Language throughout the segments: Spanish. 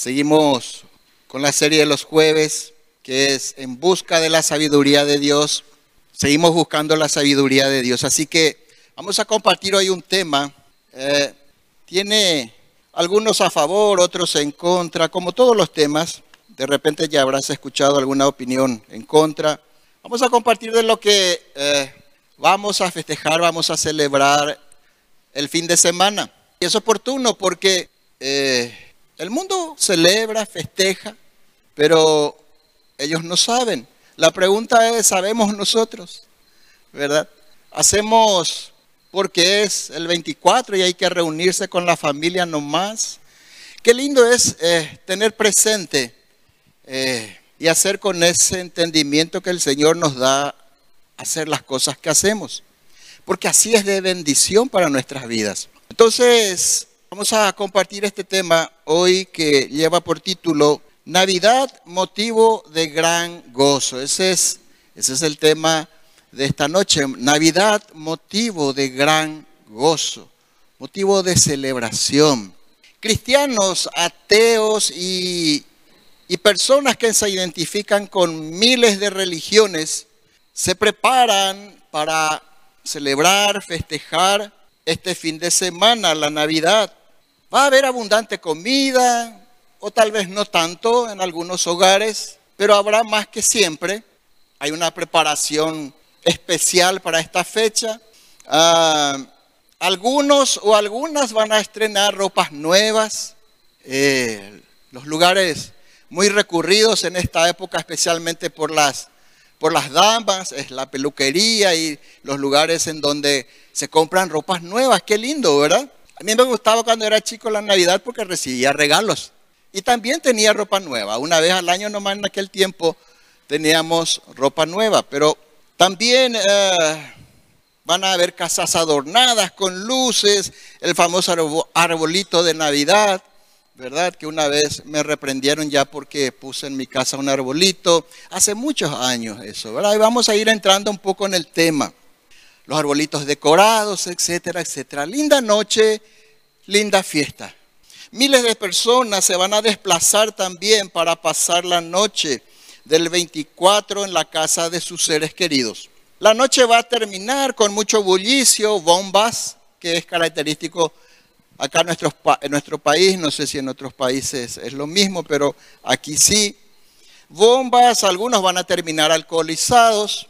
Seguimos con la serie de los jueves, que es En busca de la sabiduría de Dios. Seguimos buscando la sabiduría de Dios. Así que vamos a compartir hoy un tema. Eh, tiene algunos a favor, otros en contra, como todos los temas. De repente ya habrás escuchado alguna opinión en contra. Vamos a compartir de lo que eh, vamos a festejar, vamos a celebrar el fin de semana. Y es oportuno porque eh, el mundo celebra, festeja, pero ellos no saben. La pregunta es, ¿sabemos nosotros? ¿Verdad? Hacemos porque es el 24 y hay que reunirse con la familia nomás. Qué lindo es eh, tener presente eh, y hacer con ese entendimiento que el Señor nos da hacer las cosas que hacemos. Porque así es de bendición para nuestras vidas. Entonces, Vamos a compartir este tema hoy que lleva por título Navidad, motivo de gran gozo. Ese es, ese es el tema de esta noche. Navidad, motivo de gran gozo, motivo de celebración. Cristianos, ateos y, y personas que se identifican con miles de religiones se preparan para celebrar, festejar este fin de semana, la Navidad. Va a haber abundante comida, o tal vez no tanto en algunos hogares, pero habrá más que siempre. Hay una preparación especial para esta fecha. Ah, algunos o algunas van a estrenar ropas nuevas. Eh, los lugares muy recurridos en esta época, especialmente por las, por las damas, es la peluquería y los lugares en donde se compran ropas nuevas. Qué lindo, ¿verdad? A mí me gustaba cuando era chico la Navidad porque recibía regalos. Y también tenía ropa nueva. Una vez al año nomás en aquel tiempo teníamos ropa nueva. Pero también eh, van a haber casas adornadas con luces, el famoso arbolito de Navidad, ¿verdad? Que una vez me reprendieron ya porque puse en mi casa un arbolito. Hace muchos años eso, ¿verdad? Y vamos a ir entrando un poco en el tema los arbolitos decorados, etcétera, etcétera. Linda noche, linda fiesta. Miles de personas se van a desplazar también para pasar la noche del 24 en la casa de sus seres queridos. La noche va a terminar con mucho bullicio, bombas, que es característico acá en nuestro, en nuestro país, no sé si en otros países es lo mismo, pero aquí sí. Bombas, algunos van a terminar alcoholizados,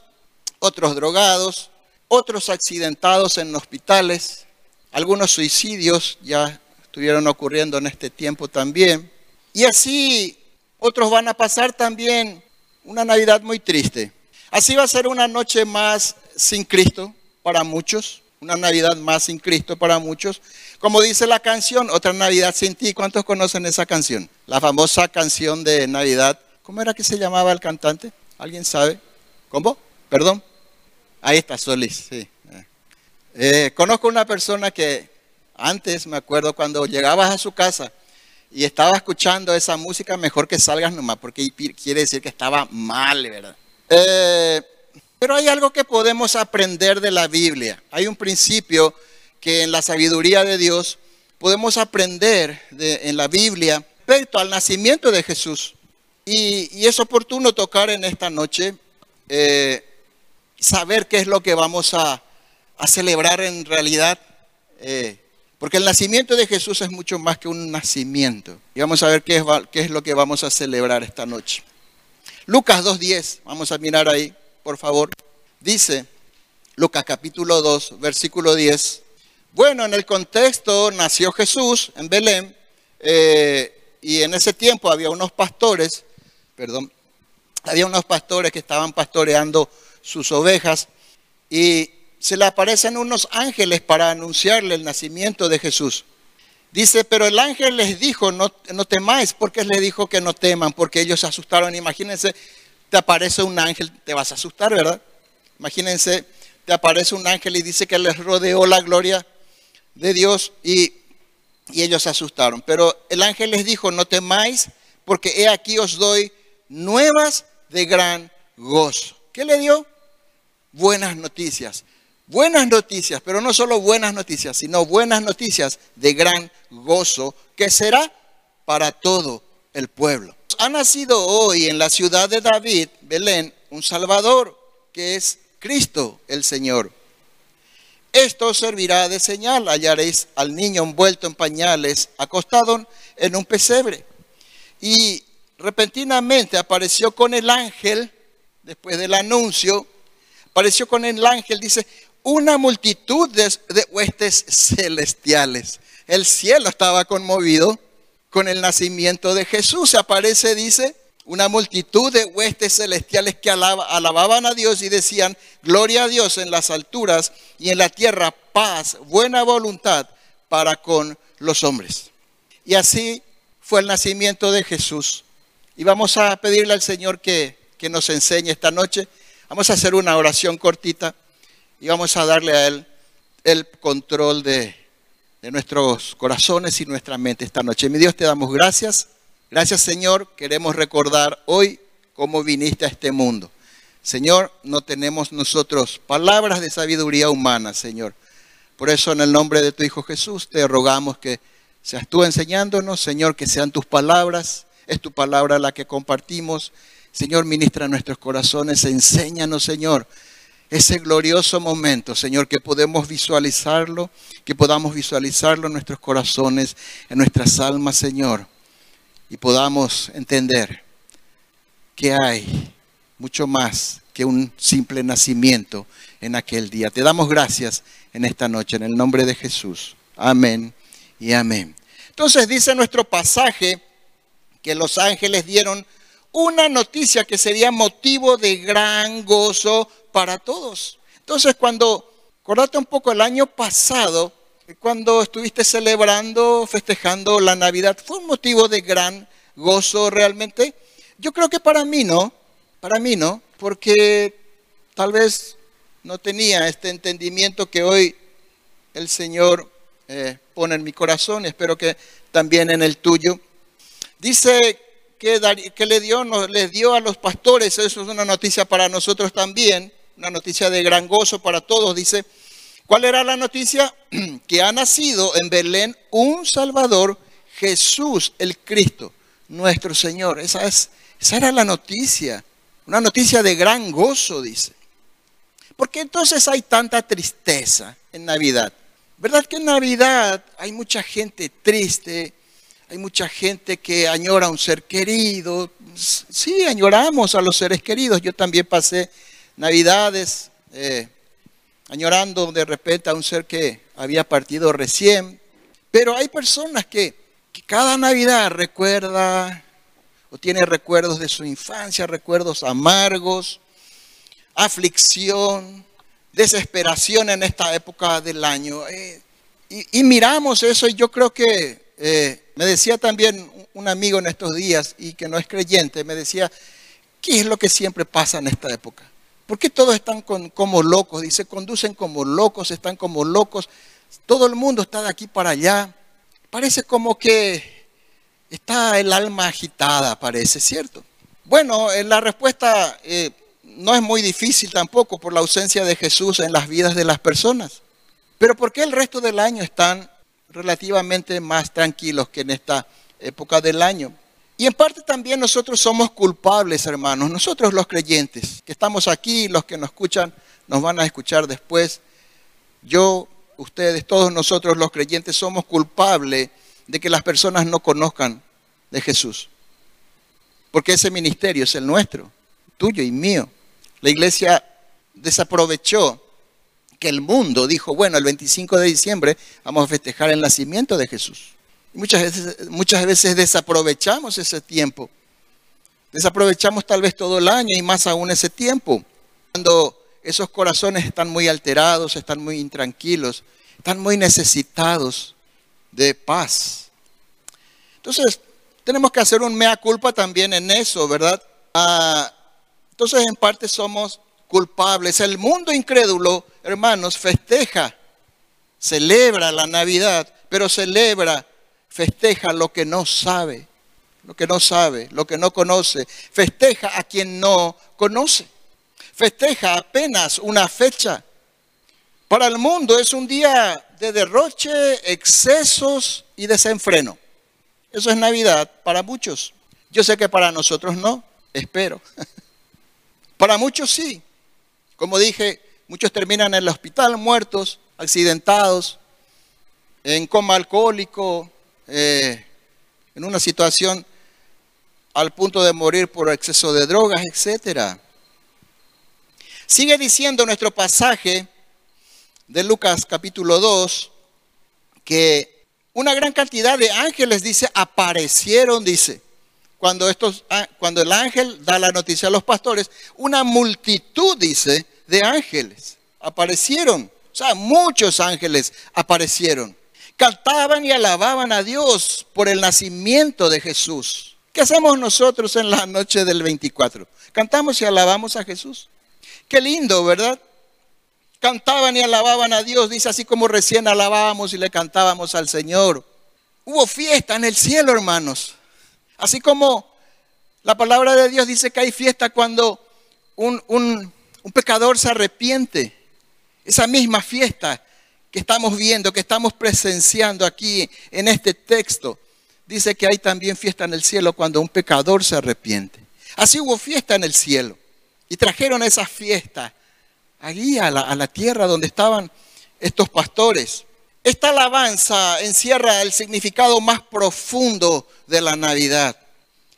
otros drogados, otros accidentados en hospitales, algunos suicidios ya estuvieron ocurriendo en este tiempo también. Y así otros van a pasar también una Navidad muy triste. Así va a ser una noche más sin Cristo para muchos, una Navidad más sin Cristo para muchos. Como dice la canción, otra Navidad sin ti. ¿Cuántos conocen esa canción? La famosa canción de Navidad. ¿Cómo era que se llamaba el cantante? ¿Alguien sabe? ¿Cómo? Perdón. Ahí está Solís, sí. Eh, conozco una persona que antes, me acuerdo, cuando llegabas a su casa y estaba escuchando esa música, mejor que salgas nomás, porque quiere decir que estaba mal, ¿verdad? Eh, pero hay algo que podemos aprender de la Biblia. Hay un principio que en la sabiduría de Dios podemos aprender en la Biblia respecto al nacimiento de Jesús. Y, es oportuno tocar en esta noche eh, saber qué es lo que vamos a, celebrar en realidad. Eh, porque el nacimiento de Jesús es mucho más que un nacimiento. Y vamos a ver qué es, qué es lo que vamos a celebrar esta noche. Lucas 2.10, vamos a mirar ahí, por favor. Dice, Lucas capítulo 2, versículo 10. Bueno, en el contexto nació Jesús en Belén eh, y en ese tiempo había unos pastores, perdón, había unos pastores que estaban pastoreando sus ovejas y se le aparecen unos ángeles para anunciarle el nacimiento de Jesús. Dice, pero el ángel les dijo, no, temáis, porque le dijo que no teman, porque ellos se asustaron. Imagínense, te aparece un ángel, te vas a asustar, ¿verdad? Imagínense, te aparece un ángel y dice que les rodeó la gloria de Dios y, y ellos se asustaron. Pero el ángel les dijo, no temáis, porque he aquí os doy nuevas de gran gozo. ¿Qué le dio? Buenas noticias. Buenas noticias, pero no solo buenas noticias, sino buenas noticias de gran gozo que será para todo el pueblo. Ha nacido hoy en la ciudad de David, Belén, un Salvador, que es Cristo el Señor. Esto servirá de señal. Hallaréis al niño envuelto en pañales, acostado en un pesebre. Y repentinamente apareció con el ángel, después del anuncio, apareció con el ángel, dice, una multitud de, huestes celestiales. El cielo estaba conmovido con el nacimiento de Jesús. Se aparece, dice, una multitud de huestes celestiales que alababan a Dios y decían, gloria a Dios en las alturas y en la tierra paz, buena voluntad para con los hombres. Y así fue el nacimiento de Jesús. Y vamos a pedirle al Señor que, que nos enseñe esta noche. Vamos a hacer una oración cortita y vamos a darle a Él el control de, de nuestros corazones y nuestra mente esta noche. Mi Dios, te damos gracias. Gracias Señor, queremos recordar hoy cómo viniste a este mundo. Señor, no tenemos nosotros palabras de sabiduría humana, Señor. Por eso en el nombre de tu Hijo Jesús te rogamos que seas tú enseñándonos, Señor, que sean tus palabras. Es tu palabra la que compartimos. Señor, ministra nuestros corazones, enséñanos, Señor, ese glorioso momento, Señor, que podemos visualizarlo, que podamos visualizarlo en nuestros corazones, en nuestras almas, Señor y podamos entender que hay mucho más que un simple nacimiento en aquel día. Te damos gracias en esta noche, en el nombre de Jesús. Amén y amén. Entonces dice nuestro pasaje que los ángeles dieron una noticia que sería motivo de gran gozo para todos. Entonces cuando, acordate un poco el año pasado, cuando estuviste celebrando, festejando la Navidad, fue un motivo de gran gozo realmente. Yo creo que para mí no, para mí no, porque tal vez no tenía este entendimiento que hoy el Señor eh, pone en mi corazón, espero que también en el tuyo. Dice que, le dio, les dio a los pastores, eso es una noticia para nosotros también, una noticia de gran gozo para todos. Dice, ¿Cuál era la noticia? Que ha nacido en Belén un Salvador, Jesús el Cristo, nuestro Señor. Esa, es, esa era la noticia, una noticia de gran gozo, dice. ¿Por qué entonces hay tanta tristeza en Navidad? ¿Verdad que en Navidad hay mucha gente triste? Hay mucha gente que añora a un ser querido. Sí, añoramos a los seres queridos. Yo también pasé Navidades eh, añorando de repente a un ser que había partido recién. Pero hay personas que, cada Navidad recuerda o tiene recuerdos de su infancia, recuerdos amargos, aflicción, desesperación en esta época del año. Eh, y, miramos eso y yo creo que eh, me decía también un amigo en estos días y que no es creyente, me decía, ¿qué es lo que siempre pasa en esta época? ¿Por qué todos están como locos? Dice, conducen como locos, están como locos. Todo el mundo está de aquí para allá. Parece como que está el alma agitada, parece, ¿cierto? Bueno, eh, la respuesta eh, no es muy difícil tampoco por la ausencia de Jesús en las vidas de las personas. Pero ¿por qué el resto del año están relativamente más tranquilos que en esta época del año? Y en parte también nosotros somos culpables, hermanos, nosotros los creyentes, que estamos aquí, los que nos escuchan, nos van a escuchar después. Yo, ustedes, todos nosotros los creyentes somos culpables de que las personas no conozcan de Jesús. Porque ese ministerio es el nuestro, tuyo y mío. La iglesia desaprovechó que el mundo dijo, bueno, el 25 de diciembre vamos a festejar el nacimiento de Jesús. Muchas veces, muchas veces desaprovechamos ese tiempo. Desaprovechamos tal vez todo el año y más aún ese tiempo. Cuando esos corazones están muy alterados, están muy intranquilos, están muy necesitados de paz. Entonces, tenemos que hacer un mea culpa también en eso, ¿verdad? Ah, entonces, en parte somos culpables. El mundo incrédulo, hermanos, festeja, celebra la Navidad, pero celebra festeja lo que no sabe, lo que no sabe, lo que no conoce. Festeja a quien no conoce. Festeja apenas una fecha. Para el mundo es un día de derroche, excesos y desenfreno. Eso es Navidad para muchos. Yo sé que para nosotros no, espero. Para muchos sí. Como dije, muchos terminan en el hospital muertos, accidentados, en coma alcohólico, eh, en una situación al punto de morir por exceso de drogas, etc. Sigue diciendo nuestro pasaje de Lucas capítulo 2 que una gran cantidad de ángeles, dice, aparecieron, dice cuando, estos, ah, cuando el ángel da la noticia a los pastores, una multitud, dice, de ángeles aparecieron. O sea, muchos ángeles aparecieron. Cantaban y alababan a Dios por el nacimiento de Jesús. ¿Qué hacemos nosotros en la noche del 24? Cantamos y alabamos a Jesús. Qué lindo, ¿verdad? Cantaban y alababan a Dios, dice así como recién alabábamos y le cantábamos al Señor. Hubo fiesta en el cielo, hermanos. Así como la palabra de Dios dice que hay fiesta cuando un, pecador se arrepiente. Esa misma fiesta que estamos viendo, que estamos presenciando aquí en este texto, dice que hay también fiesta en el cielo cuando un pecador se arrepiente. Así hubo fiesta en el cielo. Y trajeron esa fiesta allí a la, a la tierra donde estaban estos pastores. Esta alabanza encierra el significado más profundo de la Navidad.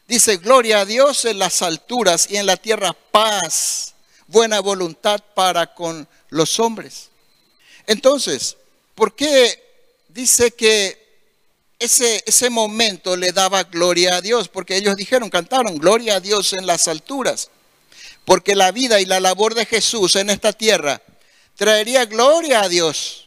Dice, gloria a Dios en las alturas y en la tierra paz, buena voluntad para con los hombres. Entonces, ¿por qué dice que ese, ese momento le daba gloria a Dios? Porque ellos dijeron, cantaron, gloria a Dios en las alturas. Porque la vida y la labor de Jesús en esta tierra traería gloria a Dios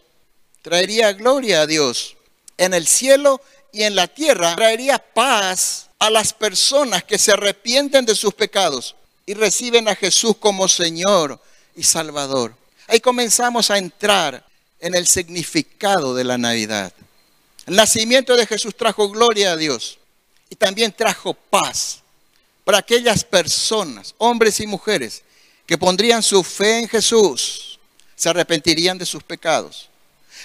traería gloria a Dios. En el cielo y en la tierra traería paz a las personas que se arrepienten de sus pecados y reciben a Jesús como Señor y Salvador. Ahí comenzamos a entrar en el significado de la Navidad. El nacimiento de Jesús trajo gloria a Dios y también trajo paz para aquellas personas, hombres y mujeres, que pondrían su fe en Jesús, se arrepentirían de sus pecados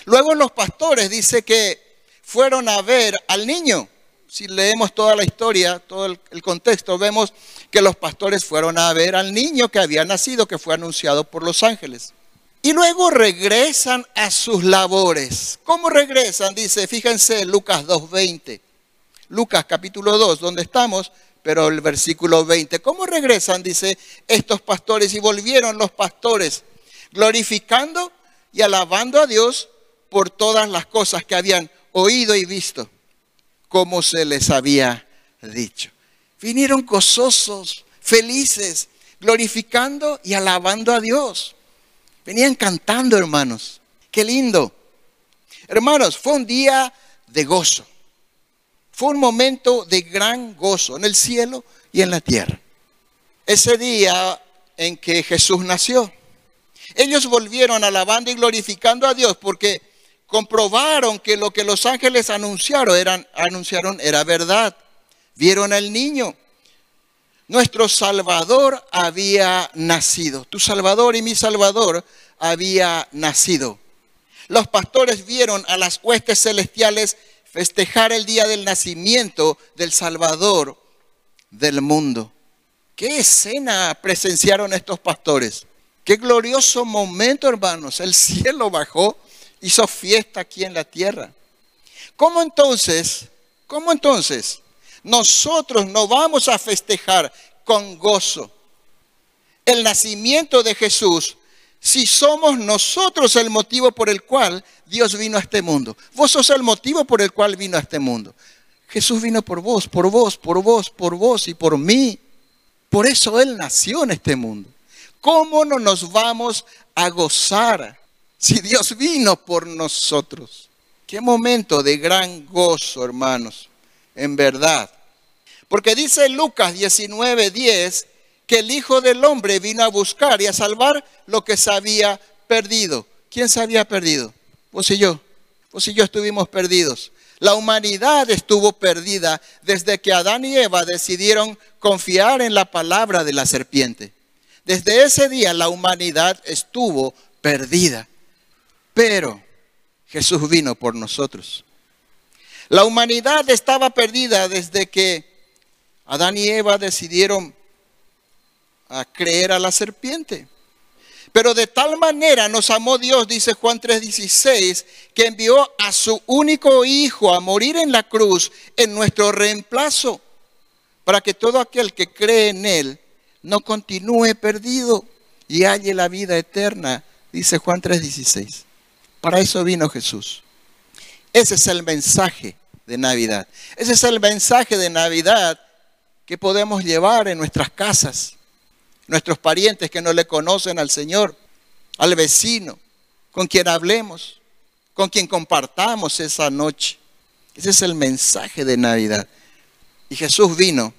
Luego los pastores dice que fueron a ver al niño. Si leemos toda la historia, todo el, contexto, vemos que los pastores fueron a ver al niño que había nacido, que fue anunciado por los ángeles. Y luego regresan a sus labores. ¿Cómo regresan? Dice, fíjense Lucas 2.20. Lucas capítulo 2, donde estamos, pero el versículo 20. ¿Cómo regresan? Dice, estos pastores y volvieron los pastores glorificando y alabando a Dios por todas las cosas que habían oído y visto, como se les había dicho. Vinieron gozosos, felices, glorificando y alabando a Dios. Venían cantando, hermanos. Qué lindo. Hermanos, fue un día de gozo. Fue un momento de gran gozo en el cielo y en la tierra. Ese día en que Jesús nació. Ellos volvieron alabando y glorificando a Dios porque comprobaron que lo que los ángeles anunciaron, anunciaron era verdad. Vieron al niño. Nuestro Salvador había nacido. Tu Salvador y mi Salvador había nacido. Los pastores vieron a las huestes celestiales festejar el día del nacimiento del Salvador del mundo. ¿Qué escena presenciaron estos pastores? Qué glorioso momento, hermanos. El cielo bajó hizo fiesta aquí en la tierra. ¿Cómo entonces, cómo entonces nosotros no vamos a festejar con gozo el nacimiento de Jesús si somos nosotros el motivo por el cual Dios vino a este mundo? Vos sos el motivo por el cual vino a este mundo. Jesús vino por vos, por vos, por vos, por vos y por mí. Por eso Él nació en este mundo. ¿Cómo no nos vamos a gozar si Dios vino por nosotros. Qué momento de gran gozo, hermanos, en verdad. Porque dice Lucas 19:10 que el Hijo del Hombre vino a buscar y a salvar lo que se había perdido. ¿Quién se había perdido? Vos y yo. Vos y yo estuvimos perdidos. La humanidad estuvo perdida desde que Adán y Eva decidieron confiar en la palabra de la serpiente. Desde ese día la humanidad estuvo perdida. Pero Jesús vino por nosotros. La humanidad estaba perdida desde que Adán y Eva decidieron a creer a la serpiente. Pero de tal manera nos amó Dios, dice Juan 3:16, que envió a su único hijo a morir en la cruz en nuestro reemplazo, para que todo aquel que cree en él no continúe perdido y halle la vida eterna, dice Juan 3:16. Para eso vino Jesús. Ese es el mensaje de Navidad. Ese es el mensaje de Navidad que podemos llevar en nuestras casas nuestros parientes que no le conocen al Señor, al vecino, con quien hablemos, con quien compartamos esa noche. Ese es el mensaje de Navidad. Y Jesús vino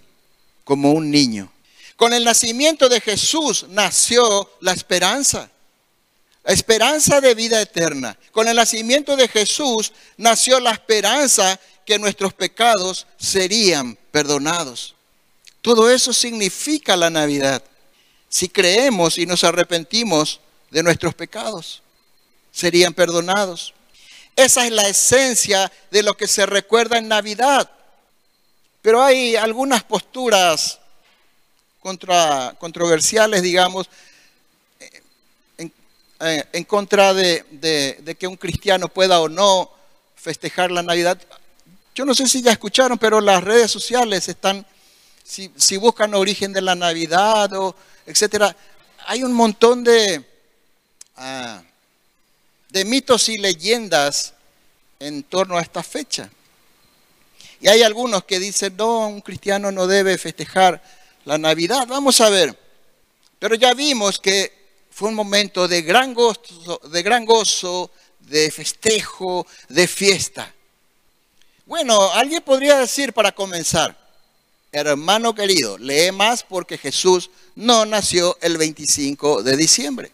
como un niño. Con el nacimiento de Jesús nació la esperanza, la esperanza de vida eterna. Con el nacimiento de Jesús nació la esperanza que nuestros pecados serían perdonados. Todo eso significa la Navidad si creemos y nos arrepentimos de nuestros pecados, serían perdonados. Esa es la esencia de lo que se recuerda en Navidad. Pero hay algunas posturas contra, controversiales, digamos, en, eh, contra de, que un cristiano pueda o no festejar la Navidad. Yo no sé si ya escucharon, pero las redes sociales están, si, si buscan origen de la Navidad o etcétera. Hay un montón de, ah, de mitos y leyendas en torno a esta fecha. Y hay algunos que dicen, no, un cristiano no debe festejar la Navidad. Vamos a ver. Pero ya vimos que fue un momento de gran gozo, de, gran gozo, de festejo, de fiesta. Bueno, alguien podría decir para comenzar, hermano querido, lee más porque Jesús no nació el 25 de diciembre.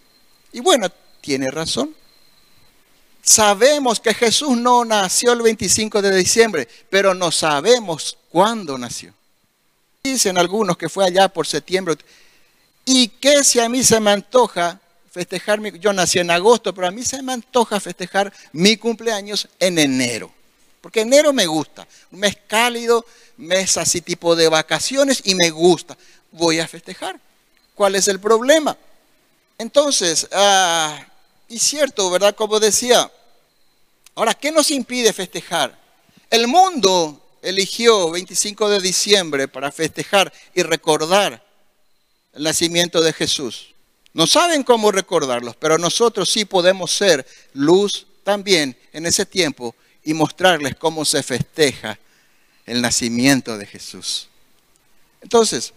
Y bueno, tiene razón. Sabemos que Jesús no nació el 25 de diciembre, pero no sabemos cuándo nació. Dicen algunos que fue allá por septiembre. ¿Y qué si a mí se me antoja festejar mi... Yo nací en agosto, pero a mí se me antoja festejar mi cumpleaños en enero. Porque enero me gusta, un mes cálido, mes así tipo de vacaciones y me gusta. Voy a festejar. ¿Cuál es el problema? Entonces, ah, y cierto, ¿verdad? Como decía, ahora, ¿qué nos impide festejar? El mundo eligió 25 de diciembre para festejar y recordar el nacimiento de Jesús. No saben cómo recordarlos, pero nosotros sí podemos ser luz también en ese tiempo y mostrarles cómo se festeja el nacimiento de Jesús. Entonces,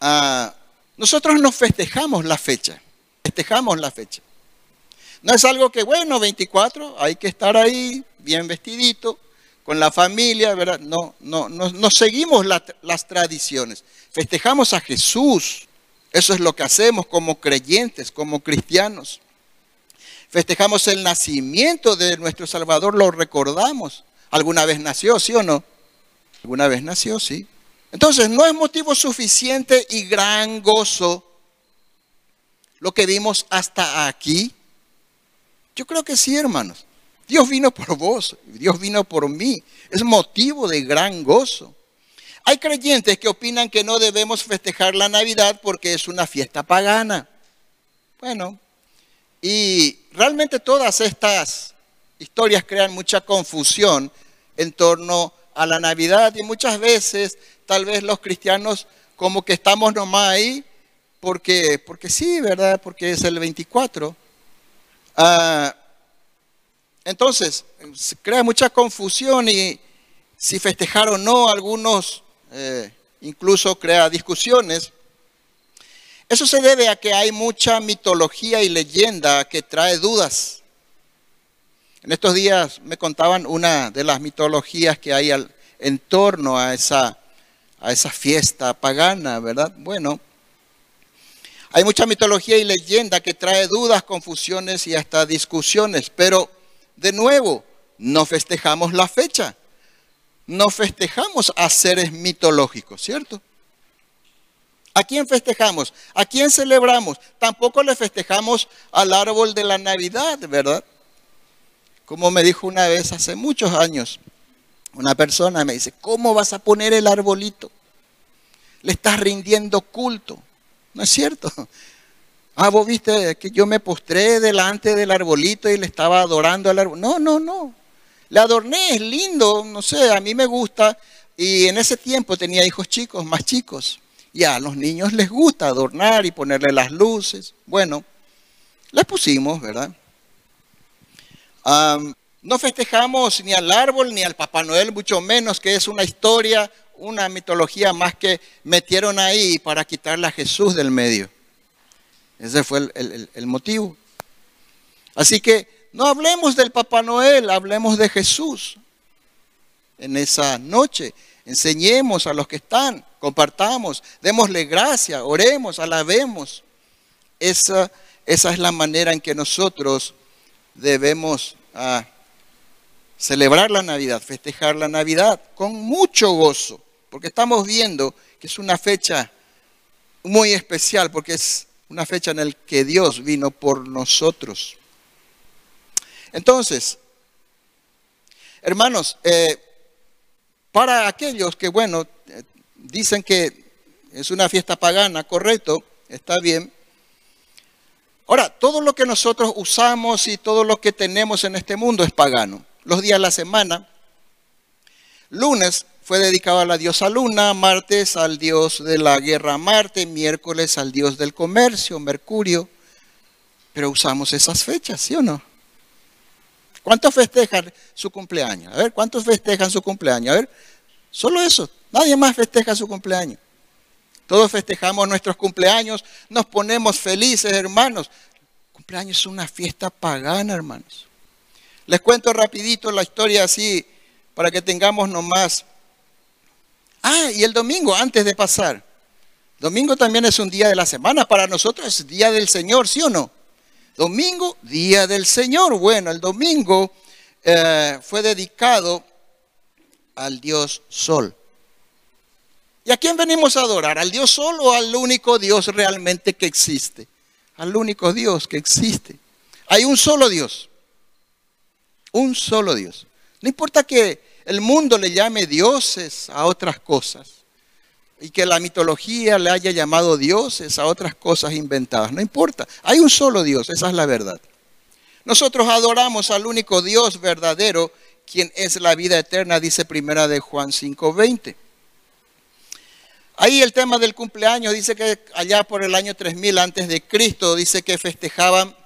ah, nosotros nos festejamos la fecha, festejamos la fecha. No es algo que, bueno, 24, hay que estar ahí bien vestidito, con la familia, ¿verdad? No, no, no, seguimos las tradiciones. Festejamos a Jesús. Eso es lo que hacemos como creyentes, como cristianos. Festejamos el nacimiento de nuestro Salvador, lo recordamos. ¿Alguna vez nació, sí o no? ¿Alguna vez nació, sí? Entonces, no es motivo suficiente y gran gozo lo que vimos hasta aquí. Yo creo que sí, hermanos. Dios vino por vos, Dios vino por mí. Es motivo de gran gozo. Hay creyentes que opinan que no debemos festejar la Navidad porque es una fiesta pagana. Bueno, y realmente todas estas historias crean mucha confusión en torno a la Navidad y muchas veces tal vez los cristianos como que estamos nomás ahí porque, porque sí, ¿verdad? Porque es el 24. Ah, entonces, se crea mucha confusión y si festejar o no, algunos eh, incluso crea discusiones. Eso se debe a que hay mucha mitología y leyenda que trae dudas. En estos días me contaban una de las mitologías que hay en torno a esa a esa fiesta pagana, ¿verdad? Bueno, hay mucha mitología y leyenda que trae dudas, confusiones y hasta discusiones, pero de nuevo, no festejamos la fecha, no festejamos a seres mitológicos, ¿cierto? ¿A quién festejamos? ¿A quién celebramos? Tampoco le festejamos al árbol de la Navidad, ¿verdad? Como me dijo una vez hace muchos años, una persona me dice, ¿cómo vas a poner el arbolito? le estás rindiendo culto. ¿No es cierto? Ah, vos viste que yo me postré delante del arbolito y le estaba adorando al árbol. No, no, no. Le adorné, es lindo, no sé, a mí me gusta. Y en ese tiempo tenía hijos chicos, más chicos. Y a los niños les gusta adornar y ponerle las luces. Bueno, les pusimos, ¿verdad? no festejamos ni al árbol ni al Papá Noel, mucho menos que es una historia, una mitología más que metieron ahí para quitarle a Jesús del medio. Ese fue el, motivo. Así que no hablemos del Papá Noel, hablemos de Jesús. En esa noche, enseñemos a los que están, compartamos, démosle gracia, oremos, alabemos. Esa, es la manera en que nosotros debemos ah, celebrar la Navidad, festejar la Navidad con mucho gozo, porque estamos viendo que es una fecha muy especial, porque es una fecha en la que Dios vino por nosotros. Entonces, hermanos, eh, para aquellos que, bueno, dicen que es una fiesta pagana, correcto, está bien. Ahora, todo lo que nosotros usamos y todo lo que tenemos en este mundo es pagano. Los días de la semana, lunes fue dedicado a la diosa Luna, martes al dios de la guerra Marte, miércoles al dios del comercio, Mercurio. Pero usamos esas fechas, ¿sí o no? ¿Cuántos festejan su cumpleaños? A ver, ¿cuántos festejan su cumpleaños? A ver, solo eso. Nadie más festeja su cumpleaños. Todos festejamos nuestros cumpleaños, nos ponemos felices, hermanos. cumpleaños es una fiesta pagana, hermanos. Les cuento rapidito la historia así para que tengamos nomás Ah, y el domingo, antes de pasar. Domingo también es un día de la semana. Para nosotros es día del Señor, ¿sí o no? Domingo, día del Señor. Bueno, el domingo eh, fue dedicado al Dios Sol. ¿Y a quién venimos a adorar? ¿Al Dios Sol o al único Dios realmente que existe? Al único Dios que existe. Hay un solo Dios. Un solo Dios. No importa que el mundo le llame dioses a otras cosas y que la mitología le haya llamado dioses a otras cosas inventadas. No importa, hay un solo Dios, esa es la verdad. Nosotros adoramos al único Dios verdadero, quien es la vida eterna, dice primera de Juan 5:20. Ahí el tema del cumpleaños dice que allá por el año 3000 antes de Cristo dice que festejaban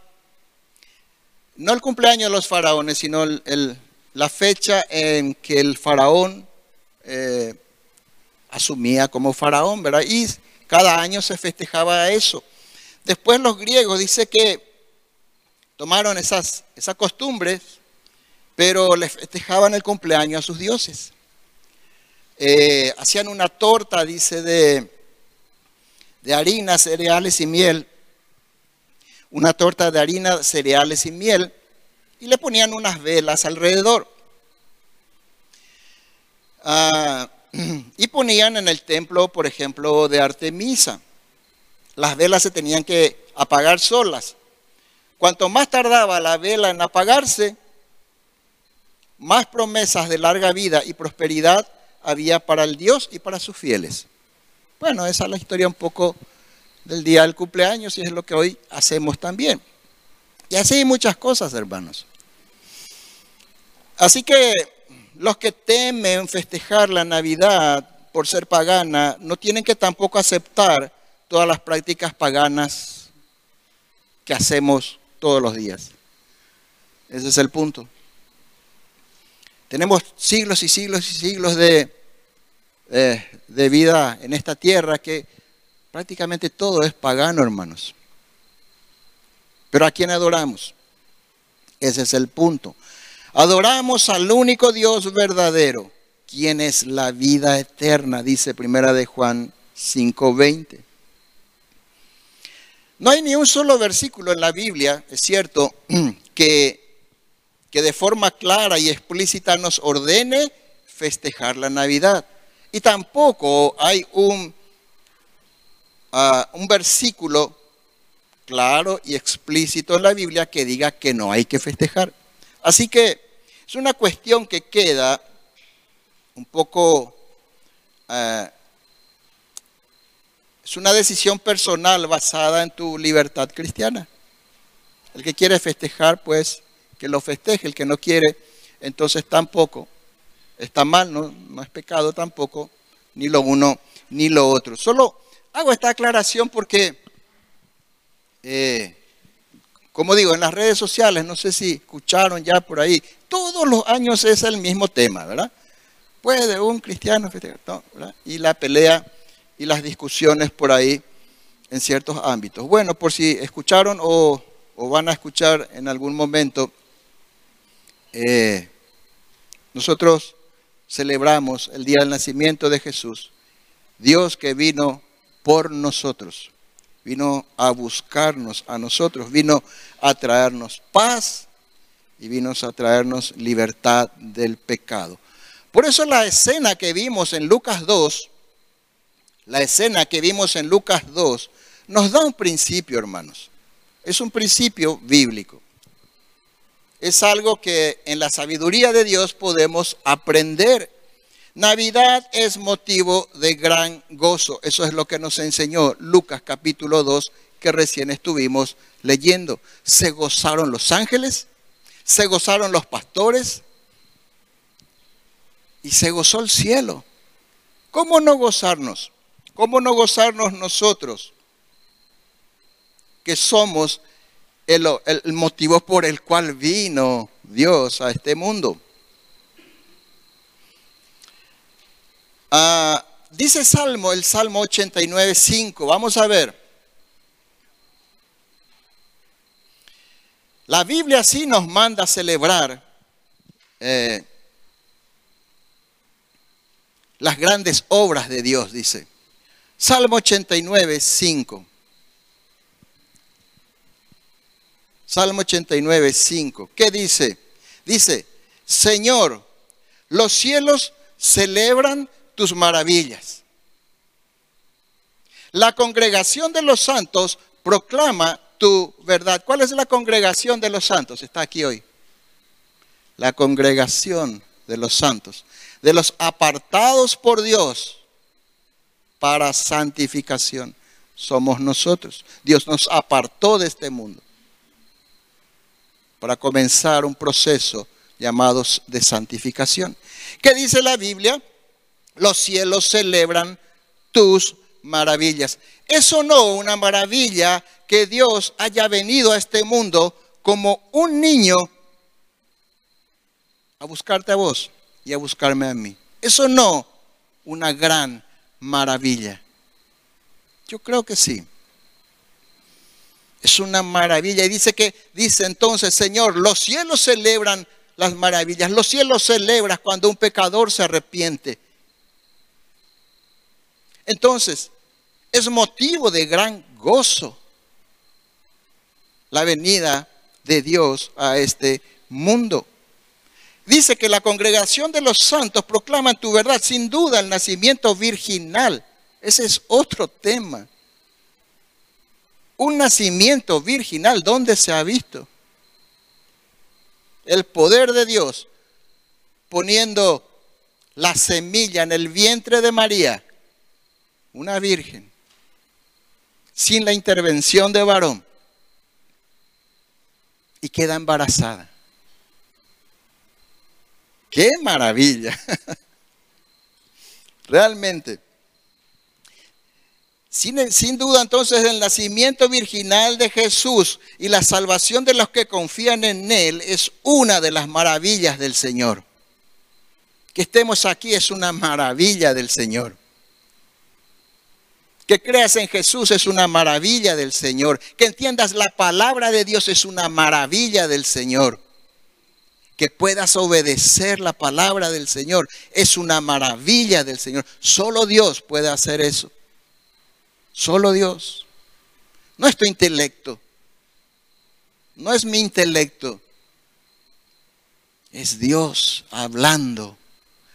no el cumpleaños de los faraones, sino el la fecha en que el faraón eh, asumía como faraón, ¿verdad? Y cada año se festejaba eso. Después los griegos dice que tomaron esas, esas costumbres, pero le festejaban el cumpleaños a sus dioses. Eh, hacían una torta, dice, de, de harina, cereales y miel. Una torta de harina, cereales y miel y le ponían unas velas alrededor. Ah, y ponían en el templo, por ejemplo, de Artemisa. Las velas se tenían que apagar solas. Cuanto más tardaba la vela en apagarse, más promesas de larga vida y prosperidad había para el Dios y para sus fieles. Bueno, esa es la historia un poco del día del cumpleaños y es lo que hoy hacemos también. Y así muchas cosas, hermanos. Así que los que temen festejar la Navidad por ser pagana no tienen que tampoco aceptar todas las prácticas paganas que hacemos todos los días. Ese es el punto. Tenemos siglos y siglos y siglos de, eh, de vida en esta tierra que prácticamente todo es pagano, hermanos. Pero ¿a quién adoramos? Ese es el punto. Adoramos al único Dios verdadero, quien es la vida eterna, dice Primera de Juan 5:20. No hay ni un solo versículo en la Biblia, es cierto, que, que de forma clara y explícita nos ordene festejar la Navidad. Y tampoco hay un, ah, un versículo claro y explícito en la Biblia que diga que no hay que festejar. Así que es una cuestión que queda un poco eh, Es una decisión personal basada en tu libertad cristiana. El que quiere festejar, pues que lo festeje. El que no quiere, entonces tampoco. Está mal, no, no es pecado tampoco, ni lo uno ni lo otro. Solo hago esta aclaración porque, eh, como digo, en las redes sociales, no sé si escucharon ya por ahí, todos los años es el mismo tema, ¿verdad? ¿Puede un cristiano festejar? Y la pelea y las discusiones por ahí en ciertos ámbitos. Bueno, por si escucharon o, van a escuchar en algún momento, eh, nosotros celebramos el día del nacimiento de Jesús, Dios que vino por nosotros, vino a buscarnos a nosotros, vino a traernos paz y vino a traernos libertad del pecado. Por eso la escena que vimos en Lucas 2, la escena que vimos en Lucas 2, nos da un principio, hermanos. Es un principio bíblico. Es algo que en la sabiduría de Dios podemos aprender. Navidad es motivo de gran gozo. Eso es lo que nos enseñó Lucas capítulo 2 que recién estuvimos leyendo. Se gozaron los ángeles, se gozaron los pastores y se gozó el cielo. ¿Cómo no gozarnos? ¿Cómo no gozarnos nosotros que somos el, motivo por el cual vino Dios a este mundo? Ah, dice Salmo, el Salmo 89, 5. Vamos a ver. La Biblia sí nos manda a celebrar eh, las grandes obras de Dios, dice. Salmo 89, 5. Salmo 89, 5. ¿Qué dice? Dice, Señor, los cielos celebran tus maravillas. La congregación de los santos proclama tu verdad. ¿Cuál es la congregación de los santos? Está aquí hoy. La congregación de los santos, de los apartados por Dios para santificación. Somos nosotros. Dios nos apartó de este mundo para comenzar un proceso llamado de santificación. ¿Qué dice la Biblia? Los cielos celebran tus maravillas. Eso no una maravilla que Dios haya venido a este mundo como un niño a buscarte a vos y a buscarme a mí. Eso no una gran maravilla. Yo creo que sí. Es una maravilla. Y dice que, dice entonces, Señor, los cielos celebran las maravillas. Los cielos celebran cuando un pecador se arrepiente. Entonces, es motivo de gran gozo la venida de Dios a este mundo. Dice que la congregación de los santos proclama tu verdad, sin duda el nacimiento virginal. Ese es otro tema. Un nacimiento virginal, ¿dónde se ha visto? El poder de Dios poniendo la semilla en el vientre de María, una virgen, sin la intervención de varón, y queda embarazada. ¡Qué maravilla! Realmente. Sin, sin, duda entonces el nacimiento virginal de Jesús y la salvación de los que confían en Él es una de las maravillas del Señor. Que estemos aquí es una maravilla del Señor. Que creas en Jesús es una maravilla del Señor. Que entiendas la palabra de Dios es una maravilla del Señor que puedas obedecer la palabra del Señor. Es una maravilla del Señor. Solo Dios puede hacer eso. Solo Dios. No es tu intelecto. No es mi intelecto. Es Dios hablando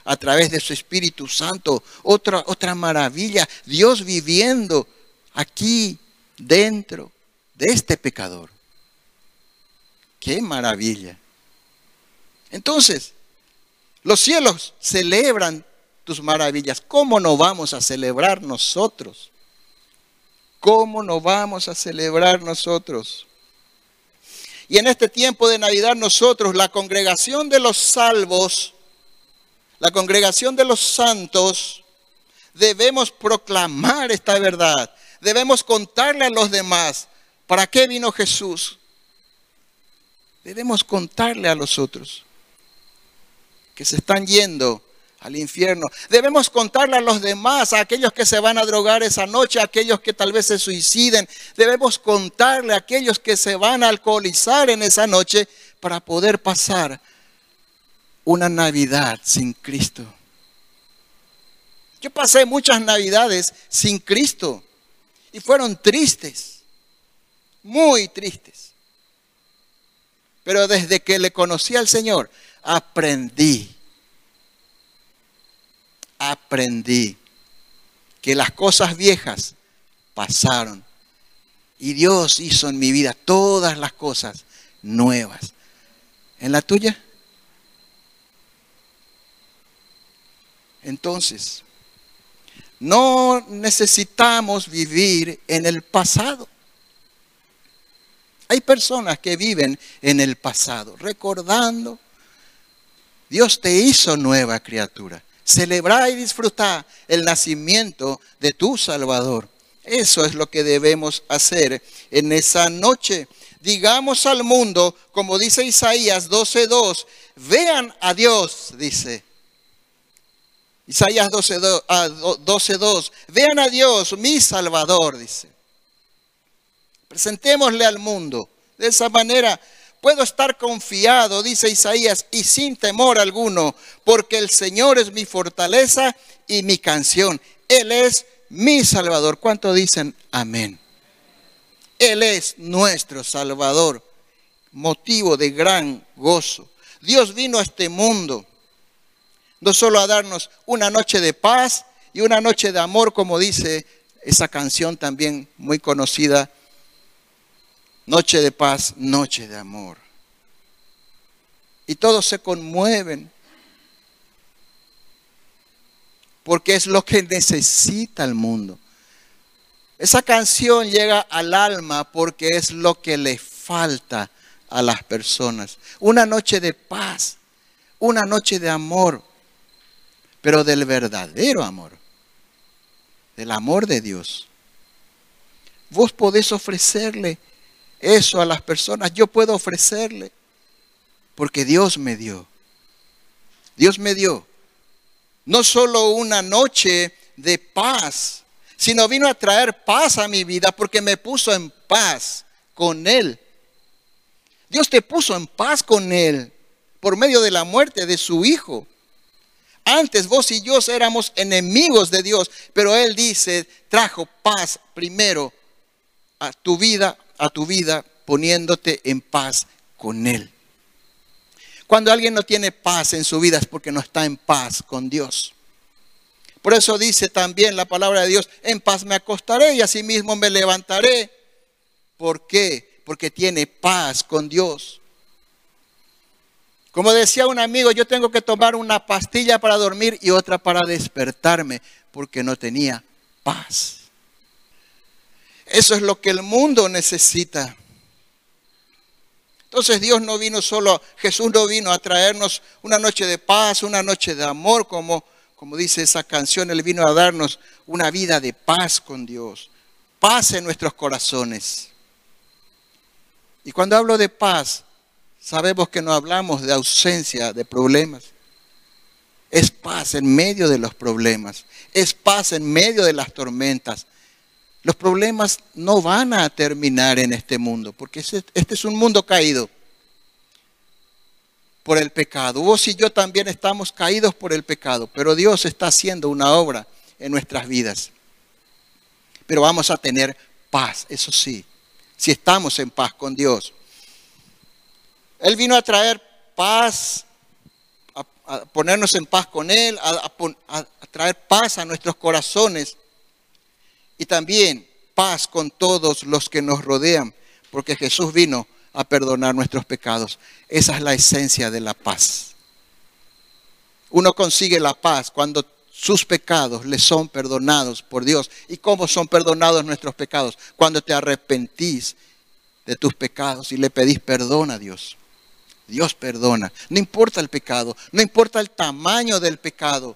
a través de su Espíritu Santo. Otra, otra maravilla. Dios viviendo aquí dentro de este pecador. Qué maravilla. Entonces, los cielos celebran tus maravillas. ¿Cómo no vamos a celebrar nosotros ¿Cómo no vamos a celebrar nosotros? Y en este tiempo de Navidad nosotros, la congregación de los salvos, la congregación de los santos, debemos proclamar esta verdad. Debemos contarle a los demás para qué vino Jesús. Debemos contarle a los otros que se están yendo al infierno. Debemos contarle a los demás, a aquellos que se van a drogar esa noche, a aquellos que tal vez se suiciden. Debemos contarle a aquellos que se van a alcoholizar en esa noche para poder pasar una Navidad sin Cristo. Yo pasé muchas Navidades sin Cristo y fueron tristes, muy tristes. Pero desde que le conocí al Señor, aprendí aprendí que las cosas viejas pasaron y Dios hizo en mi vida todas las cosas nuevas. ¿En la tuya? Entonces, no necesitamos vivir en el pasado. Hay personas que viven en el pasado, recordando, Dios te hizo nueva criatura. Celebrar y disfrutar el nacimiento de tu Salvador. Eso es lo que debemos hacer en esa noche. Digamos al mundo, como dice Isaías 12.2, vean a Dios, dice. Isaías 12.2, 12, vean a Dios, mi Salvador, dice. Presentémosle al mundo. De esa manera Puedo estar confiado, dice Isaías, y sin temor alguno, porque el Señor es mi fortaleza y mi canción. Él es mi Salvador. ¿Cuánto dicen amén? Él es nuestro Salvador, motivo de gran gozo. Dios vino a este mundo no solo a darnos una noche de paz y una noche de amor, como dice esa canción también muy conocida noche de paz, noche de amor. Y todos se conmueven porque es lo que necesita el mundo. Esa canción llega al alma porque es lo que le falta a las personas. Una noche de paz, una noche de amor, pero del verdadero amor, del amor de Dios. Vos podés ofrecerle eso a las personas. Yo puedo ofrecerle porque Dios me dio. Dios me dio no solo una noche de paz, sino vino a traer paz a mi vida porque me puso en paz con Él. Dios te puso en paz con Él por medio de la muerte de su Hijo. Antes vos y yo éramos enemigos de Dios, pero Él dice, trajo paz primero a tu vida a tu vida poniéndote en paz con Él. Cuando alguien no tiene paz en su vida es porque no está en paz con Dios. Por eso dice también la palabra de Dios, en paz me acostaré y asimismo me levantaré. ¿Por qué? Porque tiene paz con Dios. Como decía un amigo, yo tengo que tomar una pastilla para dormir y otra para despertarme, porque no tenía paz. Eso es lo que el mundo necesita. Entonces Dios no vino solo, Jesús no vino a traernos una noche de paz, una noche de amor, como, como dice esa canción, Él vino a darnos una vida de paz con Dios, paz en nuestros corazones. Y cuando hablo de paz, sabemos que no hablamos de ausencia de problemas. Es paz en medio de los problemas, es paz en medio de las tormentas, los problemas no van a terminar en este mundo, porque este es un mundo caído por el pecado. Vos y yo también estamos caídos por el pecado, pero Dios está haciendo una obra en nuestras vidas. Pero vamos a tener paz, eso sí, si estamos en paz con Dios. Él vino a traer paz, a, ponernos en paz con Él, a traer paz a nuestros corazones y también paz con todos los que nos rodean, porque Jesús vino a perdonar nuestros pecados. Esa es la esencia de la paz. Uno consigue la paz cuando sus pecados le son perdonados por Dios. ¿Y cómo son perdonados nuestros pecados? Cuando te arrepentís de tus pecados y le pedís perdón a Dios. Dios perdona. No importa el pecado, no importa el tamaño del pecado,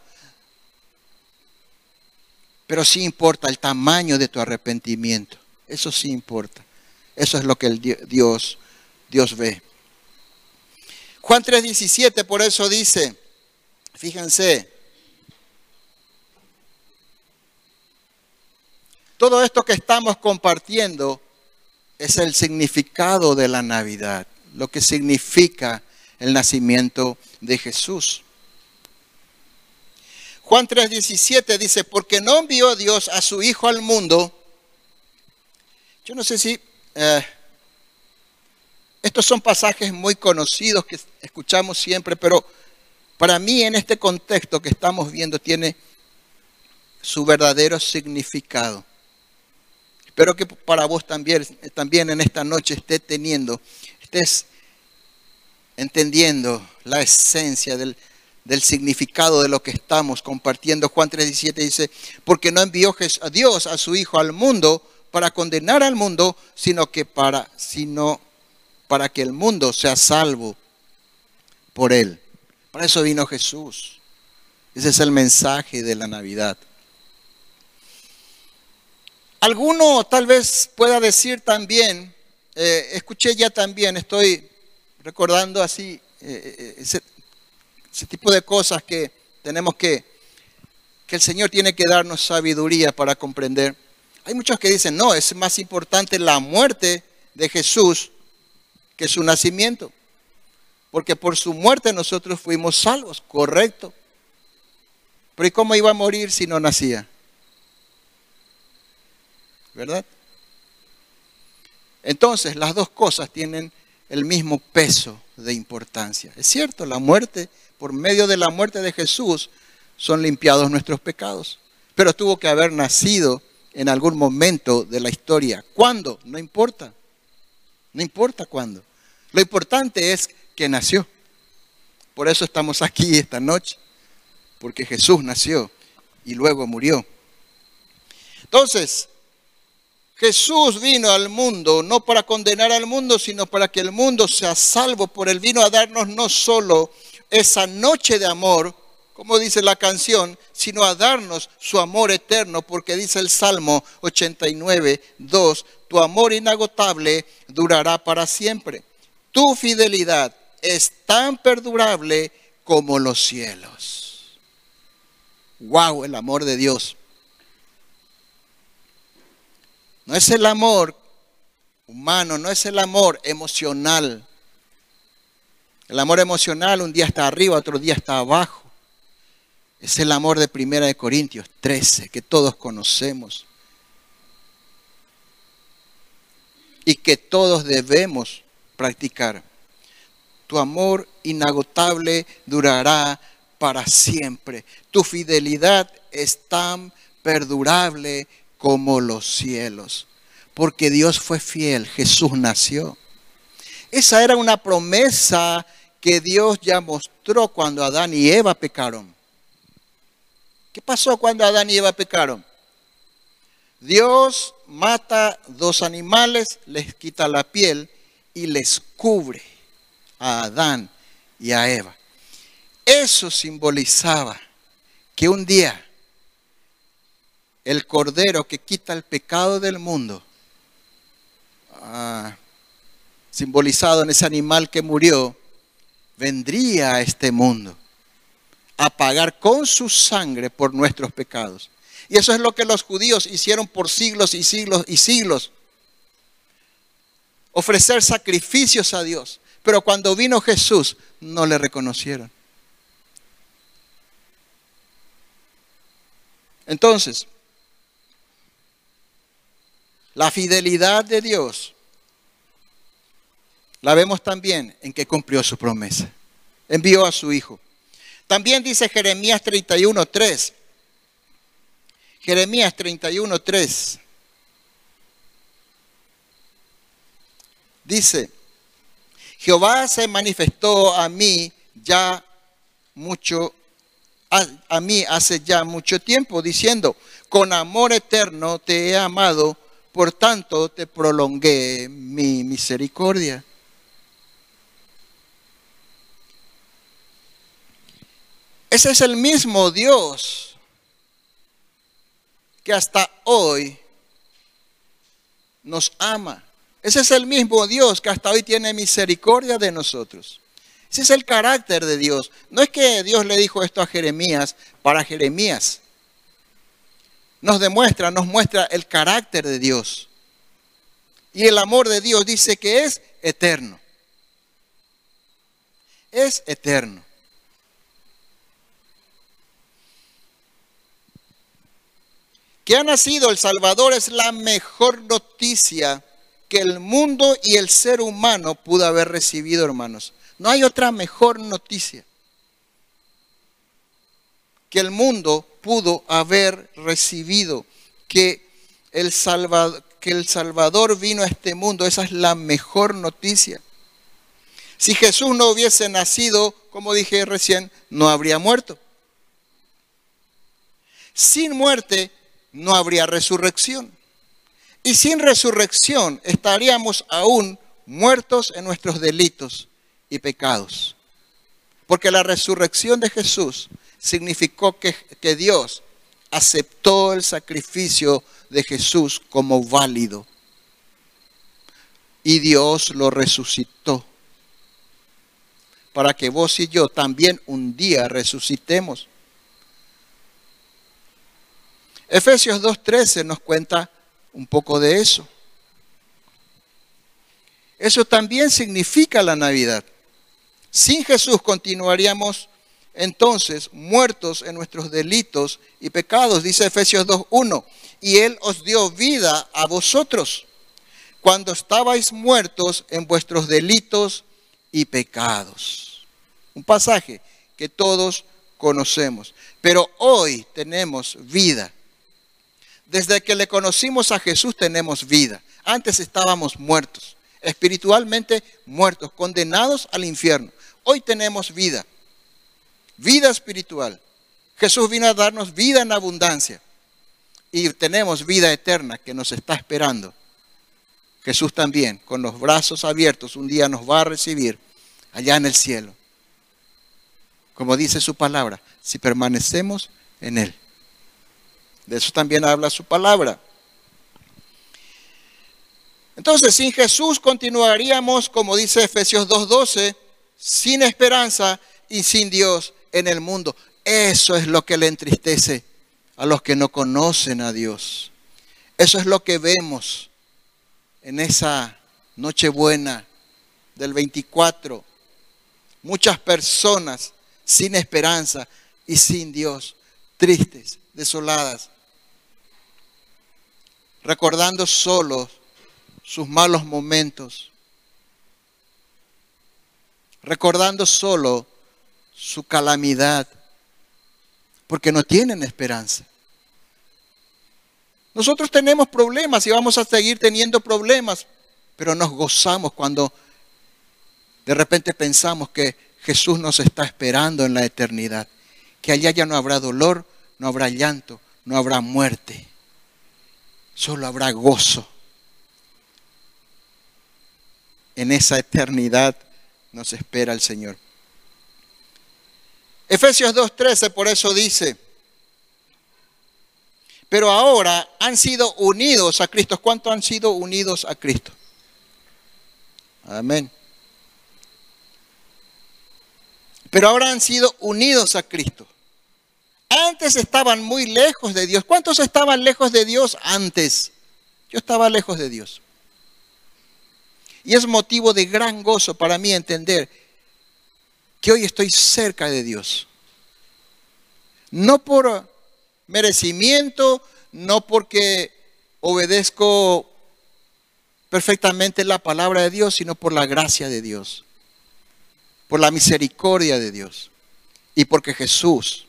pero sí importa el tamaño de tu arrepentimiento. Eso sí importa. Eso es lo que el Dios, Dios ve. Juan 3:17 por eso dice, fíjense, todo esto que estamos compartiendo es el significado de la Navidad, lo que significa el nacimiento de Jesús. Juan 3:17 dice, porque no envió Dios a su Hijo al mundo. Yo no sé si eh, estos son pasajes muy conocidos que escuchamos siempre, pero para mí en este contexto que estamos viendo tiene su verdadero significado. Espero que para vos también, también en esta noche esté teniendo, entendiendo la esencia del, del significado de lo que estamos compartiendo. Juan 3:17 dice, porque no envió a Dios a su Hijo al mundo para condenar al mundo, sino que para, sino para que el mundo sea salvo por él. Para eso vino Jesús. Ese es el mensaje de la Navidad. Alguno tal vez pueda decir también, eh, escuché ya también, estoy recordando así eh, eh, ese, tipo de cosas que tenemos que, que el Señor tiene que darnos sabiduría para comprender. Hay muchos que dicen, no, es más importante la muerte de Jesús que su nacimiento. Porque por su muerte nosotros fuimos salvos, correcto. Pero ¿y cómo iba a morir si no nacía? ¿verdad? Entonces, las dos cosas tienen el mismo peso de importancia. Es cierto, la muerte, por medio de la muerte de Jesús, son limpiados nuestros pecados. Pero tuvo que haber nacido en algún momento de la historia. ¿Cuándo? No importa. No importa cuándo. Lo importante es que nació. Por eso estamos aquí esta noche. Porque Jesús nació y luego murió. Entonces, Jesús vino al mundo no para condenar al mundo, sino para que el mundo sea salvo. Por él vino a darnos no solo esa noche de amor, como dice la canción, sino a darnos su amor eterno, porque dice el Salmo 89, 2, tu amor inagotable durará para siempre. Tu fidelidad es tan perdurable como los cielos. Wow, el amor de Dios. No es el amor humano, no es el amor emocional. El amor emocional un día está arriba, otro día está abajo. Es el amor de Primera de Corintios 13 que todos conocemos y que todos debemos practicar. Tu amor inagotable durará para siempre. Tu fidelidad es tan perdurable como los cielos. Porque Dios fue fiel, Jesús nació. Esa era una promesa que Dios ya mostró cuando Adán y Eva pecaron. ¿Qué pasó cuando Adán y Eva pecaron? Dios mata dos animales, les quita la piel y les cubre a Adán y a Eva. Eso simbolizaba que un día el cordero que quita el pecado del mundo, ah, simbolizado en ese animal que murió, vendría a este mundo a pagar con su sangre por nuestros pecados. Y eso es lo que los judíos hicieron por siglos y siglos y siglos. Ofrecer sacrificios a Dios. Pero cuando vino Jesús no le reconocieron. Entonces, la fidelidad de Dios la vemos también en que cumplió su promesa. Envió a su Hijo. También dice Jeremías 31.3. Jeremías 31.3. Dice, Jehová se manifestó a mí ya mucho a, mí hace ya mucho tiempo, diciendo, con amor eterno te he amado, por tanto te prolongué mi misericordia. Ese es el mismo Dios que hasta hoy nos ama. Ese es el mismo Dios que hasta hoy tiene misericordia de nosotros. Ese es el carácter de Dios. No es que Dios le dijo esto a Jeremías para Jeremías. Nos demuestra, nos muestra el carácter de Dios. Y el amor de Dios dice que es eterno. Es eterno. Que ha nacido el Salvador es la mejor noticia que el mundo y el ser humano pudo haber recibido, hermanos. No hay otra mejor noticia que el mundo pudo haber recibido, que el, Salvador, que el Salvador vino a este mundo. Esa es la mejor noticia. Si Jesús no hubiese nacido, como dije recién, no habría muerto. Sin muerte no habría resurrección. Y sin resurrección estaríamos aún muertos en nuestros delitos y pecados. Porque la resurrección de Jesús significó que, que Dios aceptó el sacrificio de Jesús como válido. Y Dios lo resucitó. Para que vos y yo también un día resucitemos. Efesios 2.13 nos cuenta un poco de eso. Eso también significa la Navidad. Sin Jesús continuaríamos entonces muertos en nuestros delitos y pecados, dice Efesios 2.1. Y Él os dio vida a vosotros cuando estabais muertos en vuestros delitos y pecados. Un pasaje que todos conocemos. Pero hoy tenemos vida. Desde que le conocimos a Jesús tenemos vida. Antes estábamos muertos, espiritualmente muertos, condenados al infierno. Hoy tenemos vida, vida espiritual. Jesús vino a darnos vida en abundancia y tenemos vida eterna que nos está esperando. Jesús también, con los brazos abiertos, un día nos va a recibir allá en el cielo. Como dice su palabra, si permanecemos en Él. De eso también habla su palabra. Entonces, sin Jesús continuaríamos, como dice Efesios 2.12, sin esperanza y sin Dios en el mundo. Eso es lo que le entristece a los que no conocen a Dios. Eso es lo que vemos en esa Nochebuena del 24. Muchas personas sin esperanza y sin Dios, tristes, desoladas, recordando solo sus malos momentos, recordando solo su calamidad, porque no tienen esperanza. Nosotros tenemos problemas y vamos a seguir teniendo problemas, pero nos gozamos cuando de repente pensamos que Jesús nos está esperando en la eternidad, que allá ya no habrá dolor, no habrá llanto, no habrá muerte, solo habrá gozo. En esa eternidad nos espera el Señor. Efesios 2.13 por eso dice, pero ahora han sido unidos a Cristo. ¿Cuánto han sido unidos a Cristo? Amén. Pero ahora han sido unidos a Cristo. Antes estaban muy lejos de Dios. ¿Cuántos estaban lejos de Dios antes? Yo estaba lejos de Dios. Y es motivo de gran gozo para mí entender que hoy estoy cerca de Dios. No por merecimiento, no porque obedezco perfectamente la palabra de Dios, sino por la gracia de Dios, por la misericordia de Dios y porque Jesús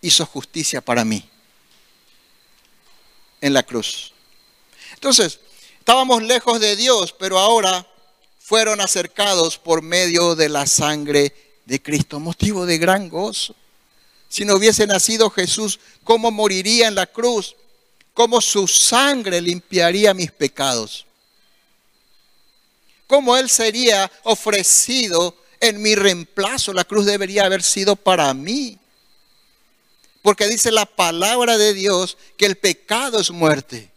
hizo justicia para mí en la cruz. Entonces, Estábamos lejos de Dios, pero ahora fueron acercados por medio de la sangre de Cristo, motivo de gran gozo. si no hubiese nacido Jesús, cómo moriría en la cruz, cómo su sangre limpiaría mis pecados, cómo Él sería ofrecido en mi reemplazo. La cruz debería haber sido para mí. Porque dice la palabra de Dios que el pecado es muerte.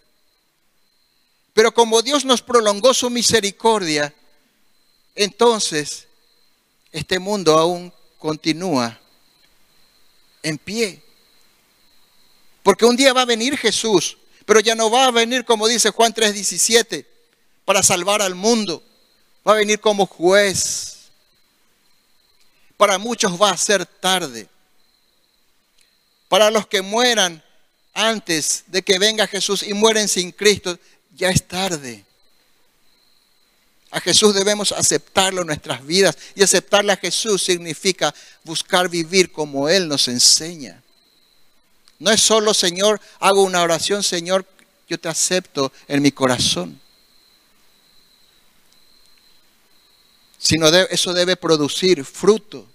Pero como Dios nos prolongó su misericordia, entonces este mundo aún continúa en pie. Porque un día va a venir Jesús, pero ya no va a venir como dice Juan 3:17, para salvar al mundo. Va a venir como juez. Para muchos va a ser tarde. Para los que mueran antes de que venga Jesús y mueren sin Cristo, ya es tarde. A Jesús debemos aceptarlo en nuestras vidas y aceptarle a Jesús significa buscar vivir como Él nos enseña. No es solo, Señor, hago una oración, Señor, yo te acepto en mi corazón. Sino eso debe producir fruto.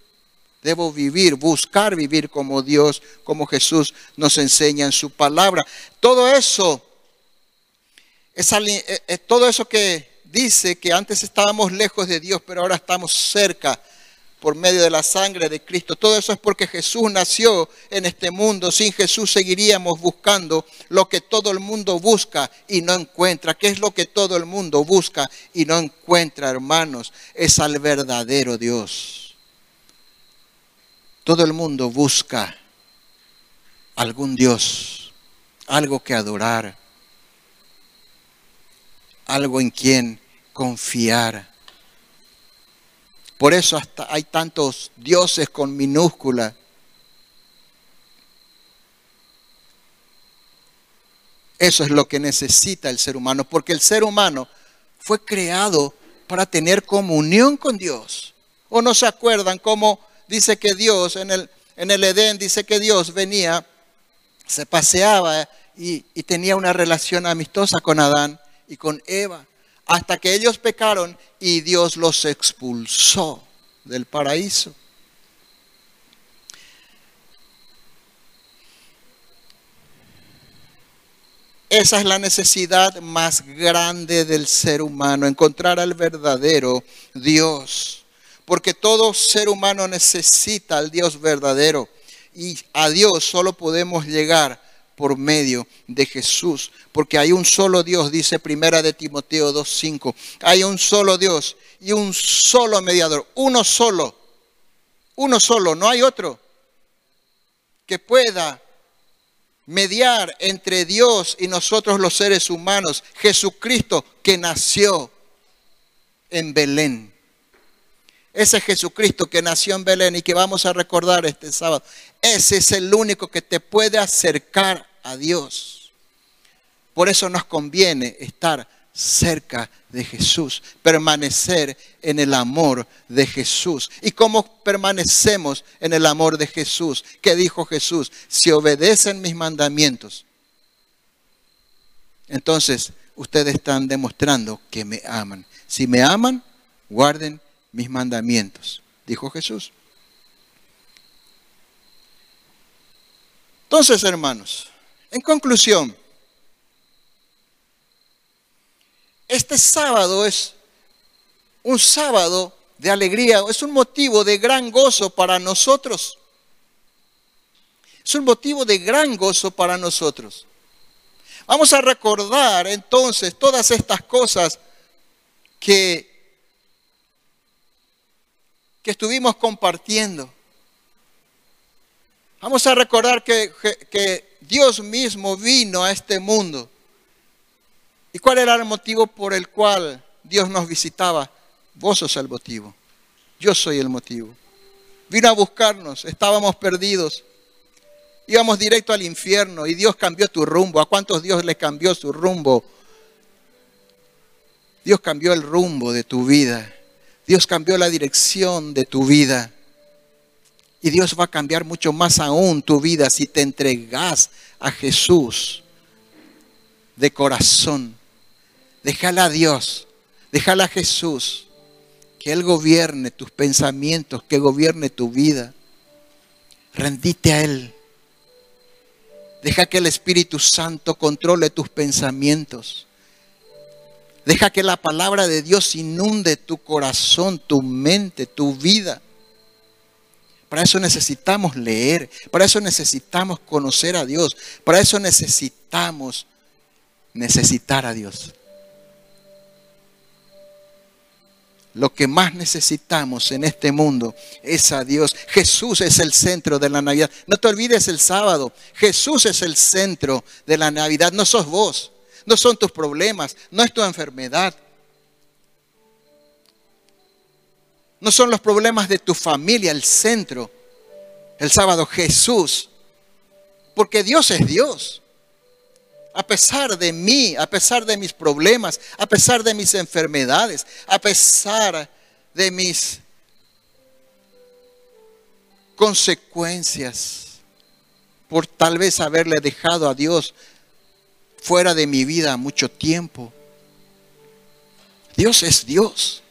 Debo vivir, buscar vivir como Dios, como Jesús nos enseña en su palabra. Todo eso, es, eh, eh, todo eso que dice que antes estábamos lejos de Dios, pero ahora estamos cerca por medio de la sangre de Cristo. Todo eso es porque Jesús nació en este mundo. Sin Jesús seguiríamos buscando lo que todo el mundo busca y no encuentra. ¿Qué es lo que todo el mundo busca y no encuentra, hermanos? Es al verdadero Dios. Todo el mundo busca algún Dios, algo que adorar, algo en quien confiar. Por eso hasta hay tantos dioses con minúscula. Eso es lo que necesita el ser humano, porque el ser humano fue creado para tener comunión con Dios. ¿O no se acuerdan cómo dice que Dios en el, en el Edén, dice que Dios venía, se paseaba y, y tenía una relación amistosa con Adán y con Eva? Hasta que ellos pecaron y Dios los expulsó del paraíso. Esa es la necesidad más grande del ser humano, encontrar al verdadero Dios. Porque todo ser humano necesita al Dios verdadero. Y a Dios solo podemos llegar por medio de Jesús, porque hay un solo Dios, dice Primera de Timoteo 2:5. Hay un solo Dios y un solo mediador, uno solo. Uno solo, no hay otro que pueda mediar entre Dios y nosotros los seres humanos, Jesucristo que nació en Belén. Ese Jesucristo que nació en Belén y que vamos a recordar este sábado, ese es el único que te puede acercar a Dios. Por eso nos conviene estar cerca de Jesús, permanecer en el amor de Jesús. ¿Y cómo permanecemos en el amor de Jesús? ¿Qué dijo Jesús? Si obedecen mis mandamientos, entonces ustedes están demostrando que me aman. Si me aman, guarden mis mandamientos, dijo Jesús. Entonces, hermanos, en conclusión, este sábado es un sábado de alegría, es un motivo de gran gozo para nosotros. Es un motivo de gran gozo para nosotros. Vamos a recordar entonces todas estas cosas que que estuvimos compartiendo. Vamos a recordar que, Dios mismo vino a este mundo. ¿Y cuál era el motivo por el cual Dios nos visitaba? Vos sos el motivo. Yo soy el motivo. Vino a buscarnos, estábamos perdidos. Íbamos directo al infierno y Dios cambió tu rumbo. ¿A cuántos Dios le cambió su rumbo? Dios cambió el rumbo de tu vida. Dios cambió la dirección de tu vida. Y Dios va a cambiar mucho más aún tu vida si te entregas a Jesús de corazón. Déjala a Dios, déjala a Jesús, que Él gobierne tus pensamientos, que gobierne tu vida. Rendite a Él. Deja que el Espíritu Santo controle tus pensamientos. Deja que la palabra de Dios inunde tu corazón, tu mente, tu vida. Para eso necesitamos leer, para eso necesitamos conocer a Dios, para eso necesitamos necesitar a Dios. Lo que más necesitamos en este mundo es a Dios. Jesús es el centro de la Navidad. No te olvides el sábado. Jesús es el centro de la Navidad. No sos vos. No son tus problemas. No es tu enfermedad. No son los problemas de tu familia el centro. El sábado Jesús. Porque Dios es Dios. A pesar de mí, a pesar de mis problemas, a pesar de mis enfermedades, a pesar de mis consecuencias por tal vez haberle dejado a Dios fuera de mi vida mucho tiempo. Dios es Dios.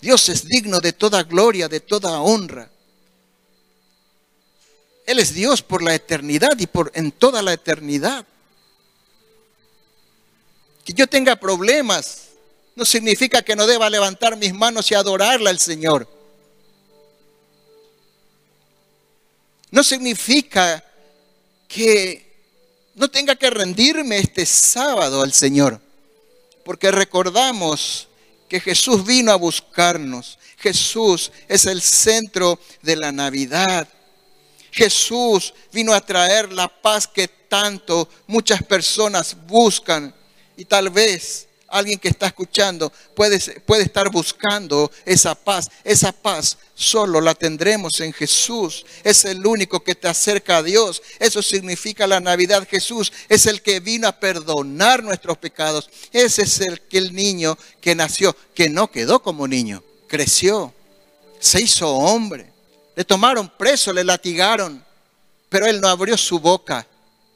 Dios es digno de toda gloria, de toda honra. Él es Dios por la eternidad y por en toda la eternidad. Que yo tenga problemas no significa que no deba levantar mis manos y adorarle al Señor. No significa que no tenga que rendirme este sábado al Señor, porque recordamos que Jesús vino a buscarnos. Jesús es el centro de la Navidad. Jesús vino a traer la paz que tanto muchas personas buscan y tal vez alguien que está escuchando puede, puede estar buscando esa paz. Esa paz solo la tendremos en Jesús. Es el único que te acerca a Dios. Eso significa la Navidad. Jesús es el que vino a perdonar nuestros pecados. Ese es el, el niño que nació, que no quedó como niño, creció, se hizo hombre. Le tomaron preso, le latigaron, pero él no abrió su boca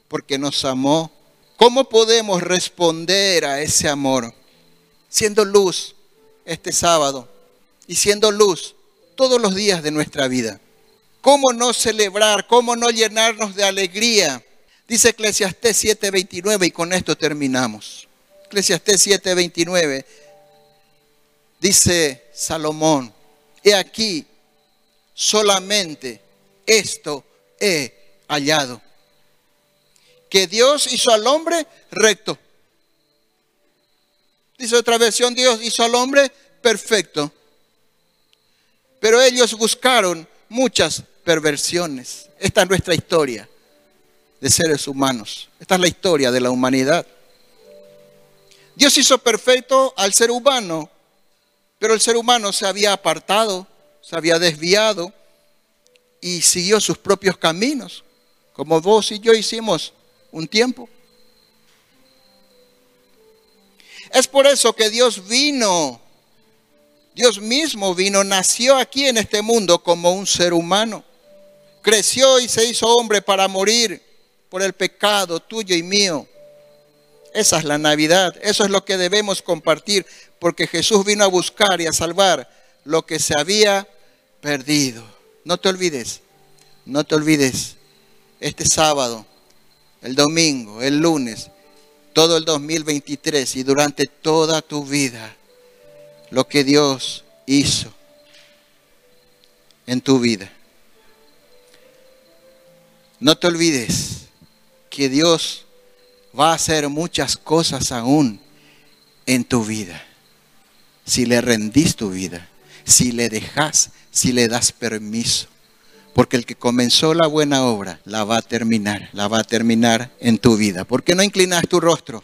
porque nos amó. ¿Cómo podemos responder a ese amor? Siendo luz este sábado y siendo luz todos los días de nuestra vida. ¿Cómo no celebrar? ¿Cómo no llenarnos de alegría? Dice Eclesiastés 7:29 y con esto terminamos. Eclesiastés 7:29 dice Salomón, he aquí, solamente esto he hallado, que Dios hizo al hombre recto. Dice otra versión, Dios hizo al hombre perfecto. Pero ellos buscaron muchas perversiones. Esta es nuestra historia de seres humanos. Esta es la historia de la humanidad. Dios hizo perfecto al ser humano, pero el ser humano se había apartado, se había desviado y siguió sus propios caminos, como vos y yo hicimos un tiempo. Es por eso que Dios vino Dios mismo vino, nació aquí en este mundo como un ser humano. Creció y se hizo hombre para morir por el pecado tuyo y mío. Esa es la Navidad. Eso es lo que debemos compartir, porque Jesús vino a buscar y a salvar lo que se había perdido. No te olvides, no te olvides, este sábado, el domingo, el lunes, todo el 2023 y durante toda tu vida lo que Dios hizo en tu vida. No te olvides que Dios va a hacer muchas cosas aún en tu vida. Si le rendís tu vida, si le dejas, si le das permiso. Porque el que comenzó la buena obra la va a terminar, la va a terminar en tu vida. ¿Por qué no inclinas tu rostro?